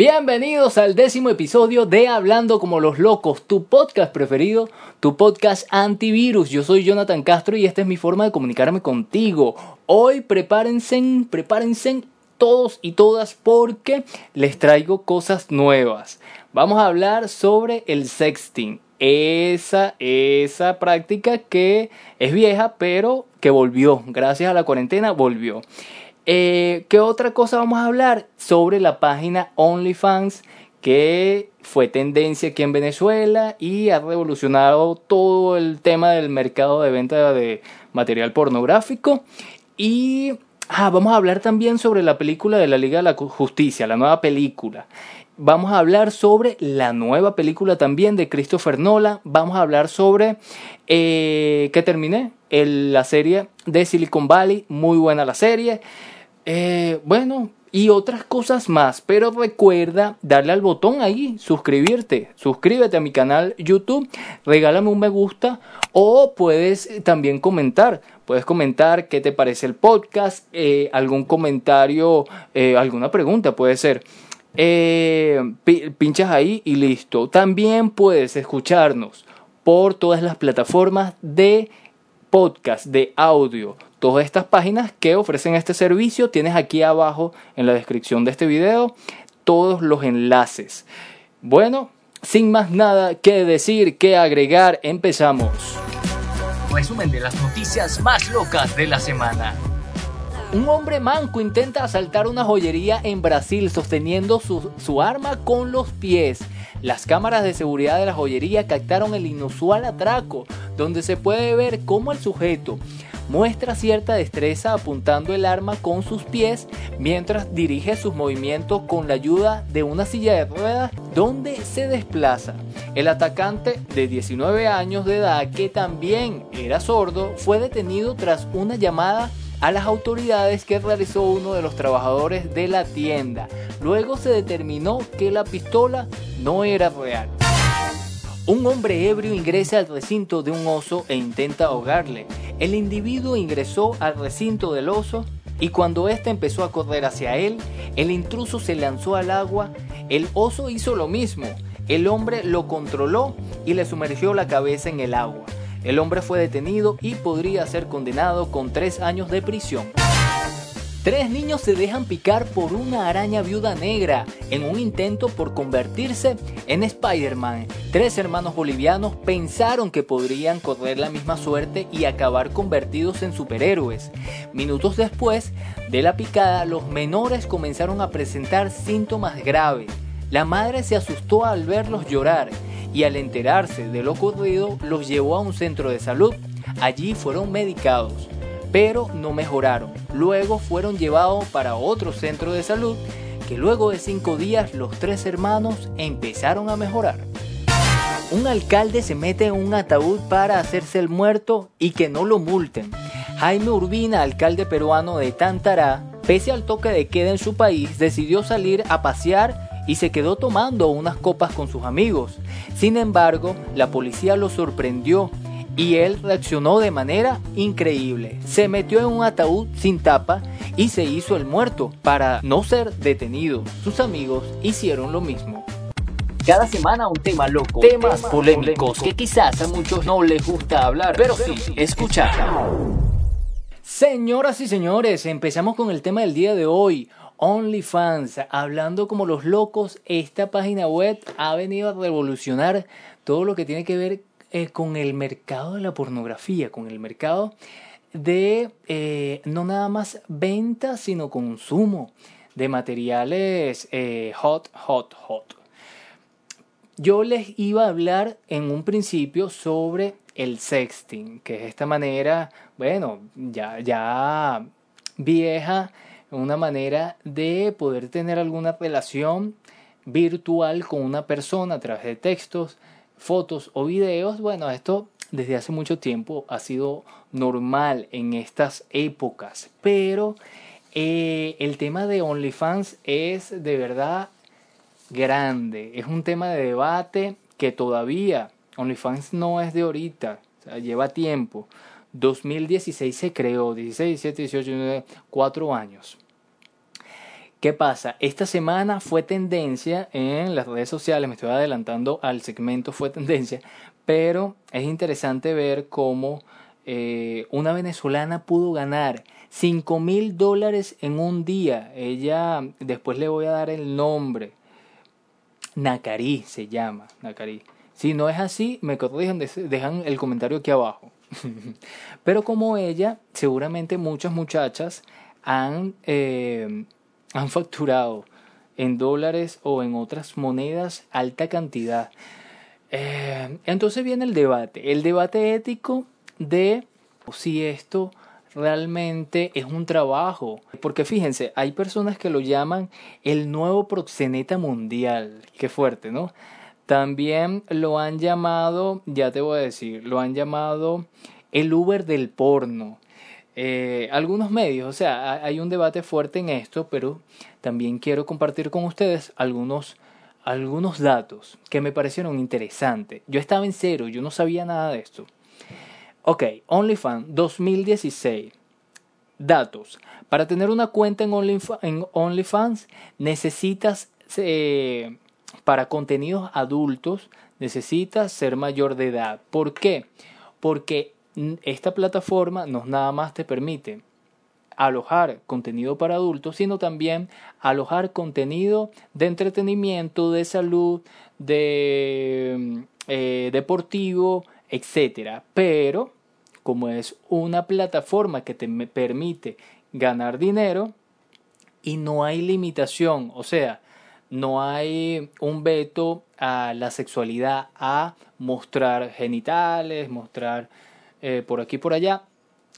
Bienvenidos al décimo episodio de Hablando como los locos, tu podcast preferido, tu podcast antivirus. Yo soy Jonathan Castro y esta es mi forma de comunicarme contigo. Hoy prepárense, prepárense todos y todas porque les traigo cosas nuevas. Vamos a hablar sobre el sexting. Esa, esa práctica que es vieja pero que volvió. Gracias a la cuarentena volvió. Eh, ¿Qué otra cosa vamos a hablar? Sobre la página OnlyFans que fue tendencia aquí en Venezuela y ha revolucionado todo el tema del mercado de venta de material pornográfico. Y ah, vamos a hablar también sobre la película de la Liga de la Justicia, la nueva película. Vamos a hablar sobre la nueva película también de Christopher Nolan. Vamos a hablar sobre eh, que terminé la serie de Silicon Valley. Muy buena la serie. Eh, bueno, y otras cosas más. Pero recuerda darle al botón ahí, suscribirte. Suscríbete a mi canal YouTube, regálame un me gusta o puedes también comentar. Puedes comentar qué te parece el podcast, eh, algún comentario, eh, alguna pregunta puede ser. pinchas ahí y listo. También puedes escucharnos por todas las plataformas de podcast, de audio todas estas páginas que ofrecen este servicio. Tienes aquí abajo en la descripción de este video todos los enlaces. Bueno, sin más nada que decir, que agregar, empezamos. Resumen de las noticias más locas de la semana. Un hombre manco intenta asaltar una joyería en Brasil sosteniendo su, su, arma con los pies. Las cámaras de seguridad de la joyería captaron el inusual atraco, donde se puede ver cómo el sujeto muestra cierta destreza apuntando el arma con sus pies mientras dirige sus movimientos con la ayuda de una silla de ruedas donde se desplaza. El atacante de 19 años de edad que también era sordo fue detenido tras una llamada a las autoridades que realizó uno de los trabajadores de la tienda. Luego se determinó que la pistola no era real. Un hombre ebrio ingresa al recinto de un oso e intenta ahogarle. El individuo ingresó al recinto del oso y cuando éste empezó a correr hacia él, el intruso se lanzó al agua. El oso hizo lo mismo. El hombre lo controló y le sumergió la cabeza en el agua. El hombre fue detenido y podría ser condenado con tres años de prisión. Tres niños se dejan picar por una araña viuda negra en un intento por convertirse en Spider-Man. Tres hermanos bolivianos pensaron que podrían correr la misma suerte y acabar convertidos en superhéroes. Minutos después de la picada, los menores comenzaron a presentar síntomas graves. La madre se asustó al verlos llorar y al enterarse de lo ocurrido los llevó a un centro de salud. Allí fueron medicados pero no mejoraron. Luego fueron llevados para otro centro de salud que luego de cinco días los tres hermanos empezaron a mejorar. Un alcalde se mete en un ataúd para hacerse el muerto y que no lo multen. Jaime Urbina, alcalde peruano de Tantará, pese al toque de queda en su país, decidió salir a pasear y se quedó tomando unas copas con sus amigos. Sin embargo, la policía lo sorprendió y él reaccionó de manera increíble. Se metió en un ataúd sin tapa y se hizo el muerto para no ser detenido. Sus amigos hicieron lo mismo. Cada semana un tema loco, temas polémicos que quizás a muchos no les gusta hablar, pero sí escuchar. Señoras y señores, empezamos con el tema del día de hoy. OnlyFans, hablando como los locos, esta página web ha venido a revolucionar todo lo que tiene que ver eh, con el mercado de la pornografía, con el mercado de eh, no nada más venta, sino consumo de materiales eh, hot, hot, hot. Yo les iba a hablar en un principio sobre el sexting, que es esta manera, bueno, ya, ya vieja, una manera de poder tener alguna relación virtual con una persona a través de textos, fotos o videos, bueno, esto desde hace mucho tiempo ha sido normal en estas épocas, pero eh, el tema de OnlyFans es de verdad grande, es un tema de debate que todavía OnlyFans no es de ahorita, lleva tiempo. 2016 se creó, 16, 17, 18, 19, 4 años. ¿Qué pasa? Esta semana fue tendencia en las redes sociales, me estoy adelantando al segmento fue tendencia, pero es interesante ver cómo eh, una venezolana pudo ganar 5 mil dólares en un día. Ella, después le voy a dar el nombre. Nakari se llama, Nakari. Si no es así, me dejan el comentario aquí abajo. Pero como ella, seguramente muchas muchachas han, eh, han facturado en dólares o en otras monedas alta cantidad. Eh, entonces viene el debate, el debate ético de si esto realmente es un trabajo. Porque fíjense, hay personas que lo llaman el nuevo proxeneta mundial. Qué fuerte, ¿no? También lo han llamado, ya te voy a decir, lo han llamado el Uber del porno. Eh, algunos medios, o sea, hay un debate fuerte en esto, pero también quiero compartir con ustedes algunos, algunos datos que me parecieron interesantes. Yo estaba en cero, yo no sabía nada de esto. Ok, OnlyFans 2016. Datos. Para tener una cuenta en, OnlyFans necesitas eh, para contenidos adultos necesitas ser mayor de edad. ¿Por qué? Porque esta plataforma no nada más te permite alojar contenido para adultos, sino también alojar contenido de entretenimiento, de salud, de eh, deportivo, etcétera. Pero como es una plataforma que te permite ganar dinero y no hay limitación, o sea, no hay un veto a la sexualidad, a mostrar genitales, mostrar eh, por aquí y por allá.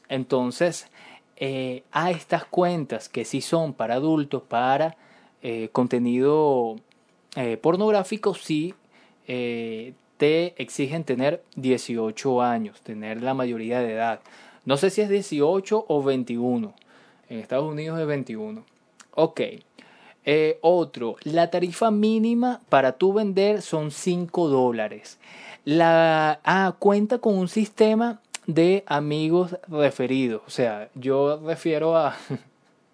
Entonces, eh, a estas cuentas que sí son para adultos, para eh, contenido pornográfico, sí te exigen tener 18 años, tener la mayoría de edad. No sé si es 18 o 21. En Estados Unidos es 21. Ok. Otro, la tarifa mínima para tu vender son 5 dólares. La ah, cuenta con un sistema de amigos referidos. O sea, yo refiero a.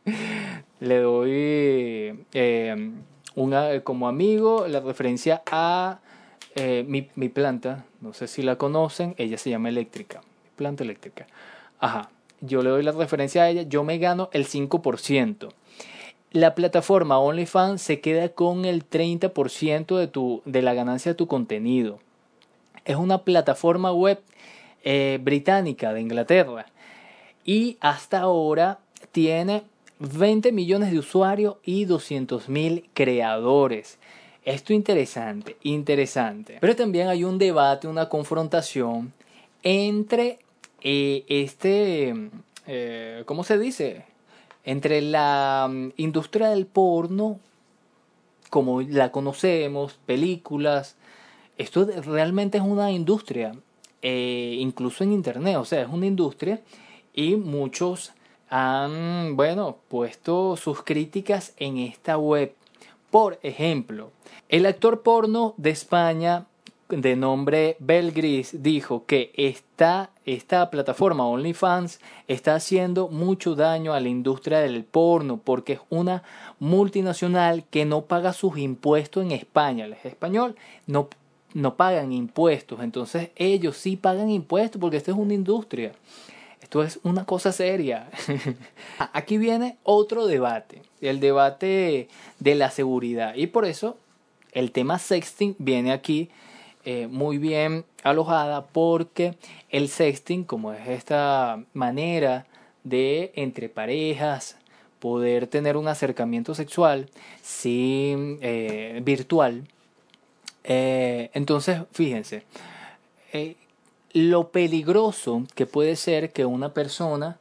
le doy eh, una, como amigo la referencia a eh, mi, mi, planta. No sé si la conocen. Ella se llama eléctrica. Planta eléctrica. Ajá. Yo le doy la referencia a ella. Yo me gano el 5% la plataforma OnlyFans se queda con el 30% de, tu, de la ganancia de tu contenido. Es una plataforma web eh, británica de Inglaterra y hasta ahora tiene 20 millones de usuarios y 200 mil creadores. Esto interesante, interesante. Pero también hay un debate, una confrontación entre eh, este, eh, ¿cómo se dice? entre la mm, industria del porno, como la conocemos, películas, esto realmente es una industria, eh, incluso en Internet, o sea, es una industria y muchos han, bueno, puesto sus críticas en esta web. Por ejemplo, el actor porno de España de nombre Belgris dijo que esta, esta plataforma OnlyFans está haciendo mucho daño a la industria del porno porque es una multinacional que no paga sus impuestos en España. El español no, no pagan impuestos, entonces ellos sí pagan impuestos porque esto es una industria. Esto es una cosa seria. Aquí viene otro debate, el debate de la seguridad. Y por eso el tema sexting viene aquí eh, muy bien alojada porque el sexting, como es esta manera de entre parejas poder tener un acercamiento sexual sin eh, virtual, eh, entonces fíjense, lo peligroso que puede ser que una persona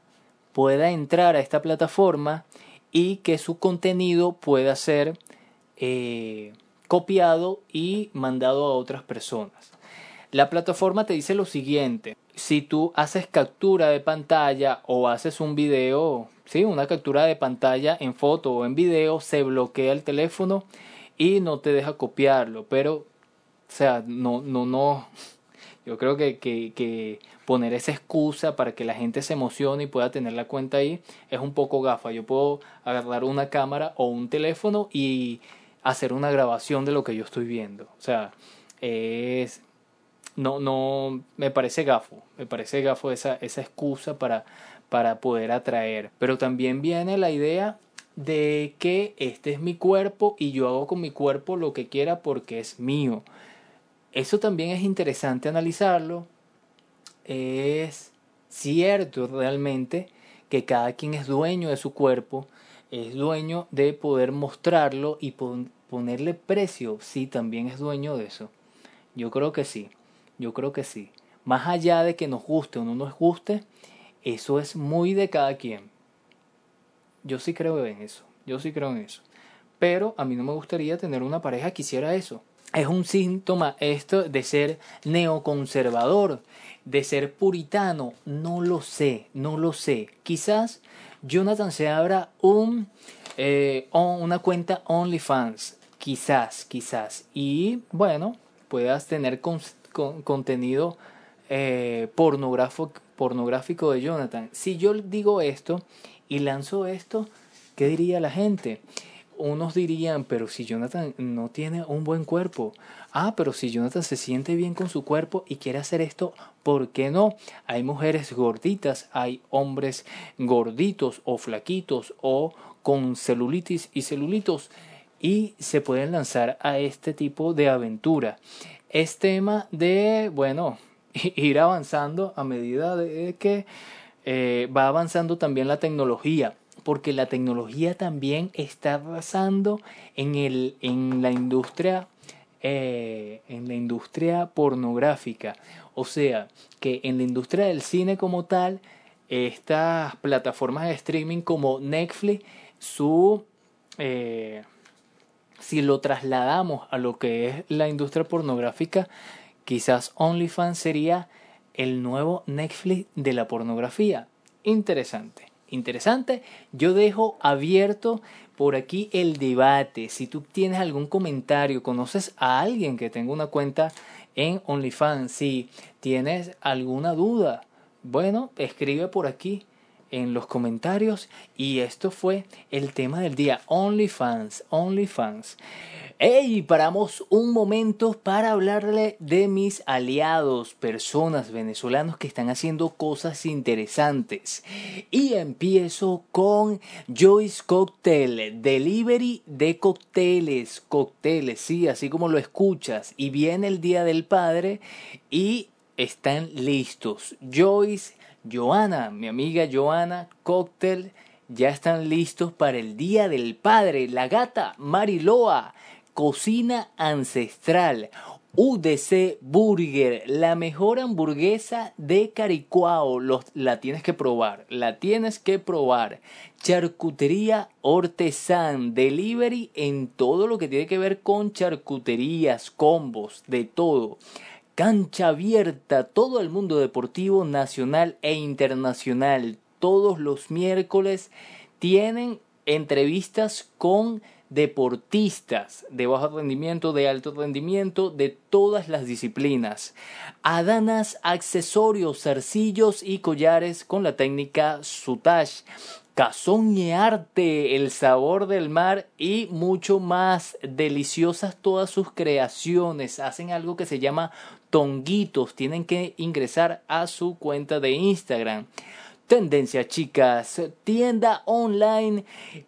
pueda entrar a esta plataforma y que su contenido pueda ser copiado y mandado a otras personas. La plataforma te dice lo siguiente, si tú haces captura de pantalla o haces un video, sí, una captura de pantalla en foto o en video, se bloquea el teléfono y no te deja copiarlo, pero o sea, no no no Yo creo que, que, que, poner esa excusa para que la gente se emocione y pueda tener la cuenta ahí es un poco gafa. Yo puedo agarrar una cámara o un teléfono y hacer una grabación de lo que yo estoy viendo. O sea, es no, no, me parece gafo, me parece gafo esa, esa excusa para, para poder atraer. Pero también viene la idea de que este es mi cuerpo y yo hago con mi cuerpo lo que quiera porque es mío. Eso también es interesante analizarlo. Es cierto realmente que cada quien es dueño de su cuerpo, es dueño de poder mostrarlo y ponerle precio. Sí, también es dueño de eso. Yo creo que sí, yo creo que sí. Más allá de que nos guste o no nos guste, eso es muy de cada quien. Yo sí creo en eso, yo sí creo en eso. Pero a mí no me gustaría tener una pareja que hiciera eso es un síntoma esto de ser neoconservador, de ser puritano. No lo sé, no lo sé. Quizás Jonathan se abra un, eh, una cuenta OnlyFans. Quizás, quizás. Y bueno, puedas tener contenido eh, pornográfico, pornográfico de Jonathan. Si yo digo esto y lanzo esto, ¿qué diría la gente? unos dirían, pero si Jonathan no tiene un buen cuerpo, ah, pero si Jonathan se siente bien con su cuerpo y quiere hacer esto, ¿por qué no? Hay mujeres gorditas, hay hombres gorditos o flaquitos o con celulitis y celulitos y se pueden lanzar a este tipo de aventura. Es tema de, bueno, ir avanzando a medida de que eh, va avanzando también la tecnología porque la tecnología también está arrasando en, en la industria eh, en la industria pornográfica. O sea, que en la industria del cine como tal, estas plataformas de streaming como Netflix, su eh, si lo trasladamos a lo que es la industria pornográfica, quizás OnlyFans sería el nuevo Netflix de la pornografía. Interesante interesante. Yo dejo abierto por aquí el debate. Si tú tienes algún comentario, conoces a alguien que tenga una cuenta en OnlyFans, si tienes alguna duda, bueno, escribe por aquí en los comentarios y esto fue el tema del día OnlyFans, OnlyFans. Hey, paramos un momento para hablarle de mis aliados, personas venezolanos que están haciendo cosas interesantes. Y empiezo con Joyce Cocktail, delivery de cócteles, cócteles, sí, así como lo escuchas. Y viene el Día del Padre y están listos. Joyce, Joana, mi amiga Joana, cóctel, ya están listos para el Día del Padre. La gata Mariloa Cocina Ancestral. UDC Burger, la mejor hamburguesa de Caricuao. la tienes que probar, la tienes que probar. Charcutería Ortesan, delivery en todo lo que tiene que ver con charcuterías, combos, de todo. Cancha abierta, todo el mundo deportivo nacional e internacional. Todos los miércoles tienen entrevistas con deportistas de bajo rendimiento, de alto rendimiento, de todas las disciplinas. Adanas, accesorios, zarcillos y collares con la técnica Sutash. Cazón y arte, el sabor del mar y mucho más. Deliciosas todas sus creaciones. Hacen algo que se llama tonguitos. Tienen que ingresar a su cuenta de Instagram. Tendencia Chicas, tienda online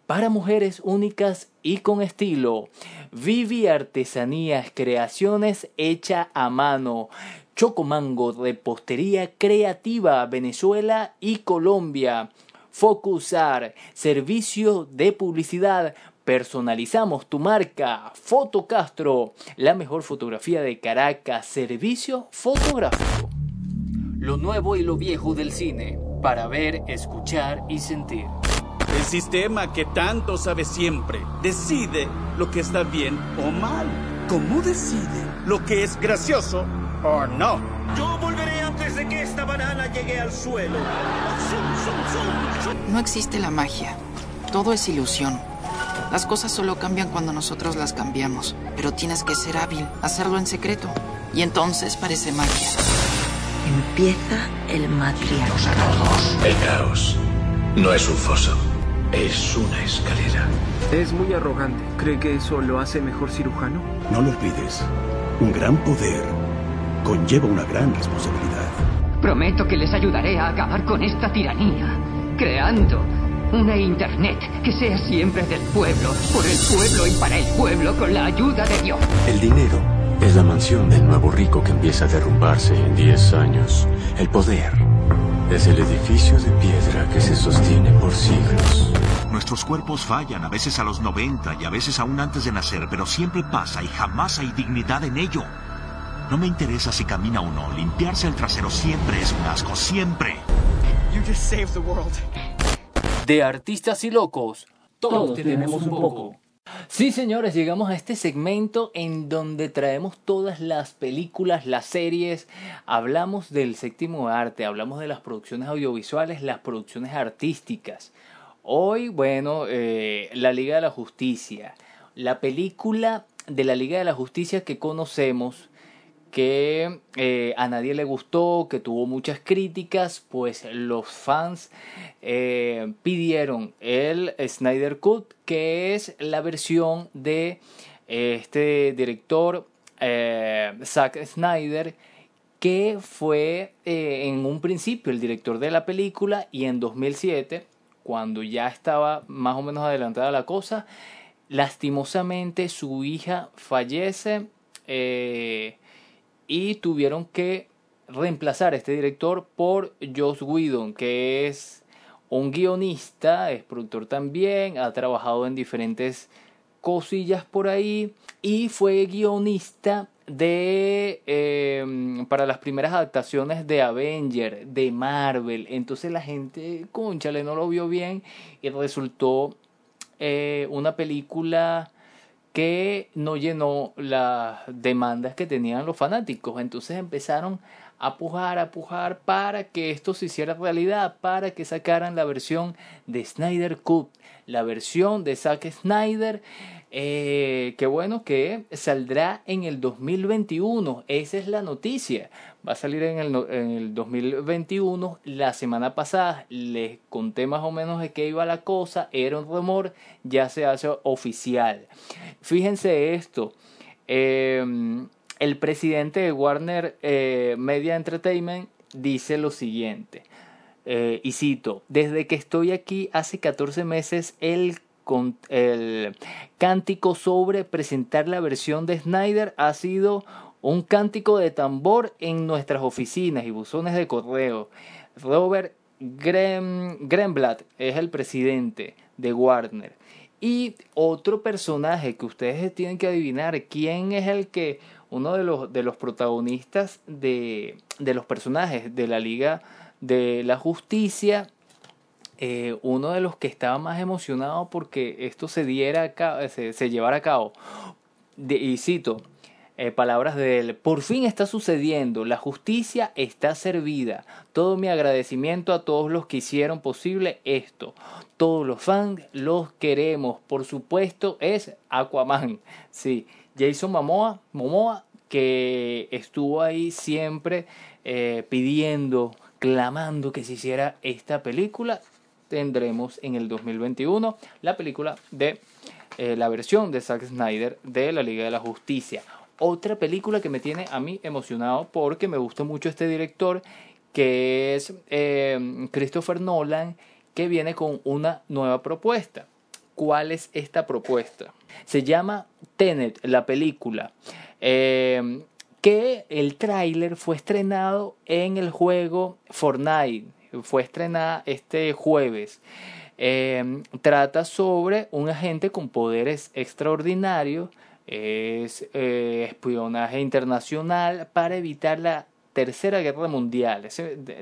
para mujeres únicas y con estilo. Vivi Artesanías, creaciones hecha a mano. Chocomango, repostería creativa, Venezuela y Colombia. Focusar, servicio de publicidad. Personalizamos tu marca. Foto Castro, la mejor fotografía de Caracas. Servicio fotográfico. Lo nuevo y lo viejo del cine para ver, escuchar y sentir. El sistema que tanto sabe siempre decide lo que está bien o mal. ¿Cómo decide lo que es gracioso o no? Yo volveré antes de que esta banana llegue al suelo. No existe la magia. Todo es ilusión. Las cosas solo cambian cuando nosotros las cambiamos. Pero tienes que ser hábil, hacerlo en secreto. Y entonces parece magia. Empieza el matriarcado. El caos no es un foso, es una escalera. Es muy arrogante. ¿Cree que eso lo hace mejor cirujano? No lo olvides. Un gran poder conlleva una gran responsabilidad. Prometo que les ayudaré a acabar con esta tiranía, creando una Internet que sea siempre del pueblo, por el pueblo y para el pueblo con la ayuda de Dios. El dinero es la mansión del nuevo rico que empieza a derrumbarse en 10 años. El poder es el edificio de piedra que se sostiene por siglos. Nuestros cuerpos fallan, a veces a los 90 y a veces aún antes de nacer, pero siempre pasa y jamás hay dignidad en ello. No me interesa si camina o no, limpiarse el trasero siempre es un asco, siempre. You just saved the world. De artistas y locos, todos, todos tenemos un poco. Sí, señores, llegamos a este segmento en donde traemos todas las películas, las series, hablamos del séptimo arte, hablamos de las producciones audiovisuales, las producciones artísticas. Hoy, bueno, eh, la Liga de la Justicia, la película de la Liga de la Justicia que conocemos, que eh, a nadie le gustó, que tuvo muchas críticas, pues los fans eh, pidieron el Snyder Cut, que es la versión de este director eh, Zack Snyder, que fue en un principio el director de la película y en 2007, cuando ya estaba más o menos adelantada la cosa, lastimosamente su hija fallece y tuvieron que reemplazar a este director por Joss Whedon, que es un guionista, es productor también, ha trabajado en diferentes cosillas por ahí y fue guionista de em, para las primeras adaptaciones de Avenger, de Marvel. Entonces la gente, conchale, no lo vio bien y resultó eh, una película que no llenó las demandas que tenían los fanáticos. Entonces empezaron a pujar, a pujar para que esto se hiciera realidad, para que sacaran la versión de Snyder Cut, la versión de Zack Snyder eh, qué bueno que saldrá en el 2021. Esa es la noticia. Va a salir en el, en el 2021. La semana pasada les conté más o menos de qué iba la cosa. Era un rumor. Ya se hace oficial. Fíjense esto. Em, el presidente de Warner eh, Media Entertainment dice lo siguiente. Eh, y cito, desde que estoy aquí hace 14 meses, el cántico sobre presentar la versión de Snyder ha sido un cántico de tambor en nuestras oficinas y buzones de correo. Robert Greenblatt es el presidente de Warner. Y otro personaje que ustedes tienen que adivinar quién es el que, uno de los, de los protagonistas de, de los personajes de la Liga de la Justicia eh, uno de los que estaba más emocionado porque esto se diera se, se, llevara a cabo. y cito eh, palabras de él, por fin está sucediendo, la justicia está servida. Todo mi agradecimiento a todos los que hicieron posible esto. Todos los fans los queremos. Por supuesto es Aquaman. Sí, Jason Momoa, Momoa que estuvo ahí siempre eh, pidiendo, clamando que se hiciera esta película tendremos en el 2021 la película de eh, la versión de Zack Snyder de la Liga de la Justicia. Otra película que me tiene a mí emocionado porque me gusta mucho este director que es eh, Christopher Nolan que viene con una nueva propuesta. ¿Cuál es esta propuesta? Se llama Tenet, la película. Eh, que el tráiler fue estrenado en el juego Fortnite fue estrenada este jueves. Em, trata sobre un agente con poderes extraordinarios, es eh, espionaje internacional para evitar la tercera guerra mundial.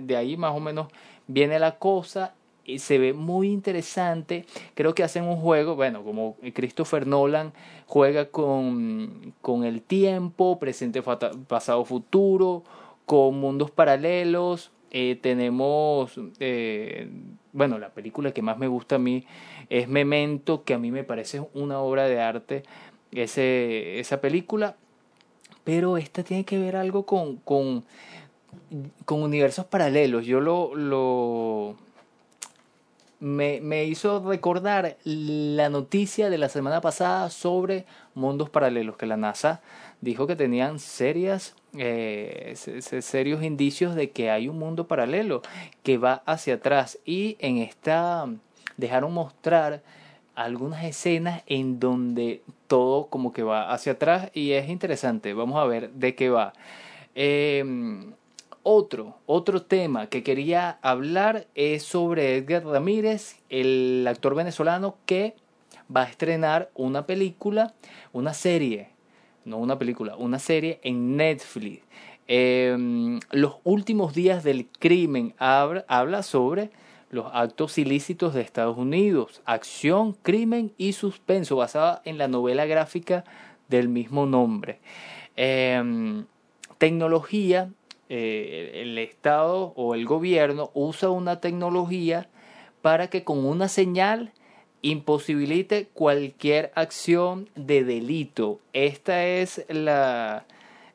de, ahí más o menos viene la cosa y se ve muy interesante. Creo que hacen un juego, bueno, como Christopher Nolan juega con, con el tiempo, presente, pasado, futuro, con mundos paralelos. Eh, tenemos, eh, bueno, la película que más me gusta a mí es Memento, que a mí me parece una obra de arte ese, esa película, pero esta tiene que ver algo con, con, con universos paralelos. Yo lo, lo me, me, hizo recordar la noticia de la semana pasada sobre mundos paralelos, que la NASA dijo que tenían serias, eh, serios indicios de que hay un mundo paralelo que va hacia atrás y en esta dejaron mostrar algunas escenas en donde todo como que va hacia atrás y es interesante. Vamos a ver de qué va. Em, otro, otro tema que quería hablar es sobre Edgar Ramírez, el actor venezolano que va a estrenar una película, una serie, no una película, una serie en Netflix. Em, los últimos días del crimen habla sobre los actos ilícitos de Estados Unidos, acción, crimen y suspenso, basada en la novela gráfica del mismo nombre. Em, tecnología, eh, el Estado o el gobierno usa una tecnología para que con una señal imposibilite cualquier acción de delito. Esta es la,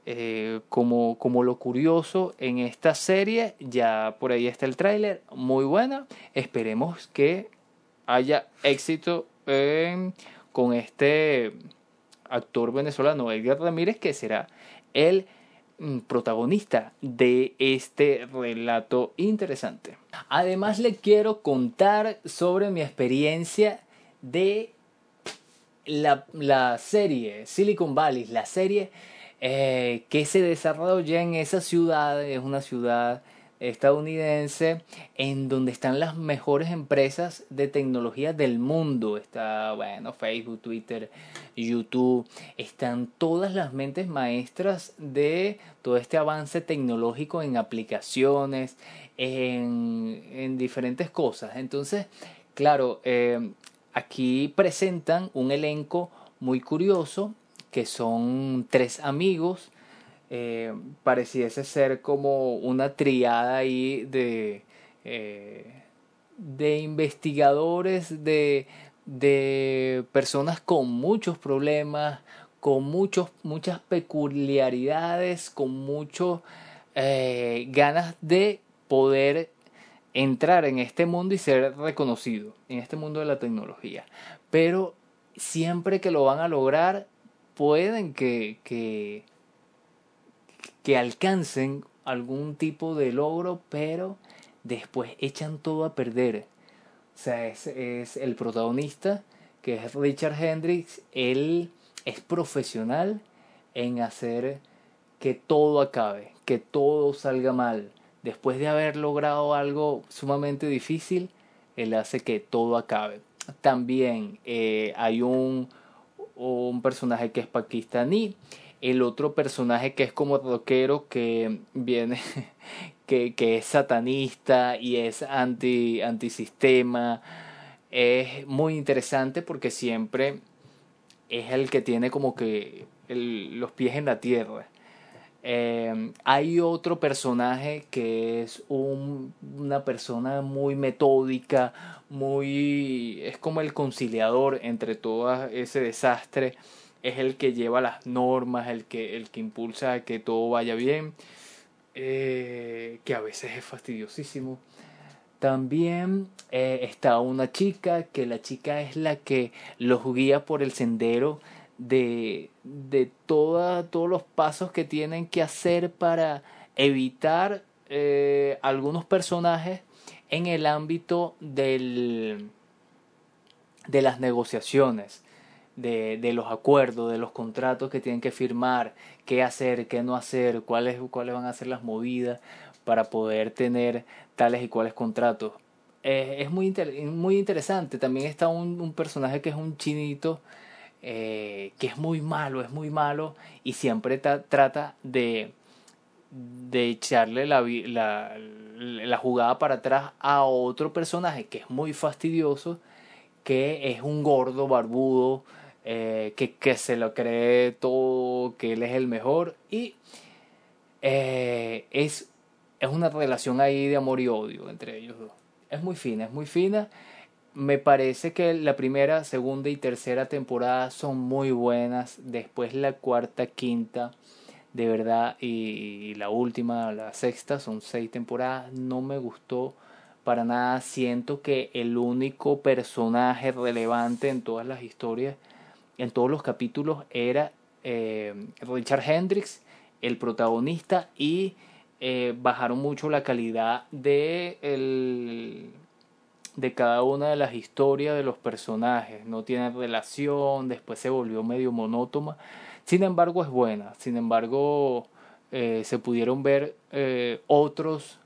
eh, como, como lo curioso en esta serie, ya por ahí está el tráiler, muy buena. Esperemos que haya éxito con este actor venezolano, Edgar Ramírez, que será el mm, protagonista de este relato interesante. Además le quiero contar sobre mi experiencia de la, la serie Silicon Valley, la serie eh, que se desarrolla en esa ciudad, es una ciudad estadounidense en donde están las mejores empresas de tecnología del mundo. Está, bueno, Facebook, Twitter, YouTube. Están todas las mentes maestras de todo este avance tecnológico en aplicaciones, en, en diferentes cosas. Entonces, claro, eh, aquí presentan un elenco muy curioso que son tres amigos. Eh, pareciese ser como una triada ahí de, eh, de investigadores, de, de personas con muchos problemas, con muchos, muchas peculiaridades, con muchas eh, ganas de poder entrar en este mundo y ser reconocido, en este mundo de la tecnología. Pero siempre que lo van a lograr, pueden que, que, que alcancen algún tipo de logro, pero después echan todo a perder. O sea, es, es el protagonista, que es Richard Hendricks, él es profesional en hacer que todo acabe, que todo salga mal. Después de haber logrado algo sumamente difícil, él hace que todo acabe. También eh, hay un, un personaje que es pakistaní, el otro personaje que es como rockero que viene, que, que es satanista y es anti, antisistema. Es muy interesante porque siempre es el que tiene como que los pies en la tierra. Eh, hay otro personaje que es un, una persona muy metódica, muy es como el conciliador entre todo ese desastre. Es el que lleva las normas el que el que impulsa a que todo vaya bien eh, que a veces es fastidiosísimo. También eh, está una chica que la chica es la que los guía por el sendero de, de todos los pasos que tienen que hacer para evitar eh, algunos personajes en el ámbito del, de las negociaciones, de, de, los acuerdos, de los contratos que tienen que firmar, qué hacer, qué no hacer, cuáles, cuáles van a ser las movidas para poder tener tales y cuales contratos. Eh, es muy, muy interesante. También está un, un, personaje que es un chinito, eh, que es muy malo, es muy malo y siempre trata de de echarle la, la, la, jugada para atrás a otro personaje que es muy fastidioso, que es un gordo barbudo, eh, que, que, se lo cree todo, que él es el mejor y eh, es, es una relación ahí de amor y odio entre ellos dos. Es muy fina, es muy fina. Me parece que la primera, segunda y tercera temporada son muy buenas. Después la cuarta, quinta de verdad, y, la última, la sexta, son seis temporadas, no me gustó para nada. Siento que el único personaje relevante en todas las historias, en todos los capítulos, era eh, Richard Hendricks, el protagonista, y eh, bajaron mucho la calidad de, el, de cada una de las historias de los personajes. No tienen relación, después se volvió medio monótona. Sin embargo, es buena. Sin embargo, eh, se pudieron ver eh, otros,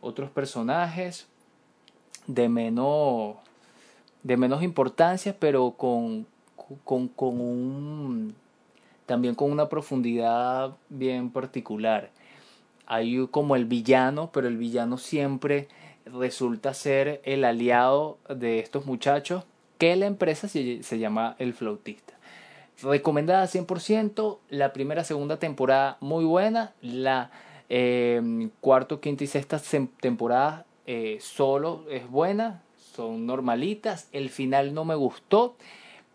otros personajes de menos, de menos importancia, pero con, con, con un, también con una profundidad bien particular. Hay como el villano, pero el villano siempre resulta ser el aliado de estos muchachos que la empresa se, llama el flautista. Recomendada 100%. La primera, segunda temporada muy buena. La eh, cuarto, quinta y sexta temporada eh, solo es buena. Son normalitas. El final no me gustó.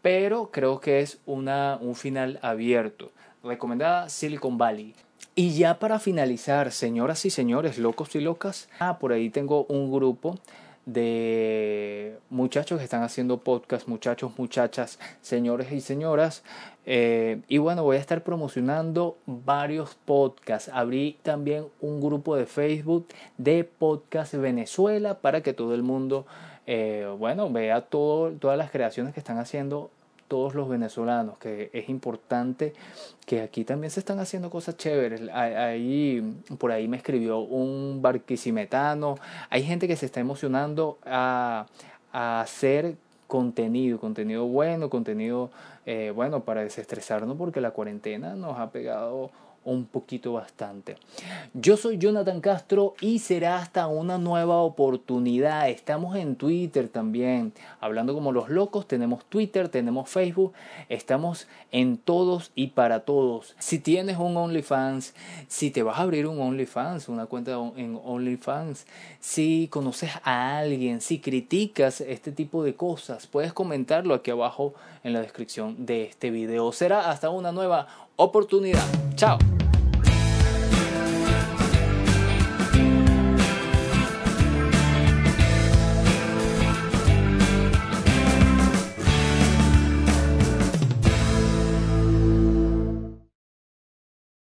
Pero creo que es una, un final abierto. Recomendada Silicon Valley. Y ya para finalizar, señoras y señores, locos y locas. Ah, por ahí tengo un grupo de muchachos que están haciendo podcast, muchachos, muchachas, señores y señoras. Eh, y bueno, voy a estar promocionando varios podcasts. Abrí también un grupo de Facebook de Podcast Venezuela para que todo el mundo, eh, bueno, vea todas las creaciones que están haciendo todos los venezolanos, que es importante que aquí también se están haciendo cosas chéveres. Ahí, por ahí me escribió un barquisimetano. Hay gente que se está emocionando a, a hacer contenido, contenido bueno, contenido eh, bueno para desestresarnos porque la cuarentena nos ha pegado un poquito bastante. Yo soy Jonathan Castro y será hasta una nueva oportunidad. Estamos en Twitter también, hablando como los locos. Tenemos Twitter, tenemos Facebook, estamos en todos y para todos. Si tienes un OnlyFans, si te vas a abrir un OnlyFans, una cuenta en OnlyFans, si conoces a alguien, si criticas este tipo de cosas, puedes comentarlo aquí abajo en la descripción de este video. Será hasta una nueva oportunidad. Chao.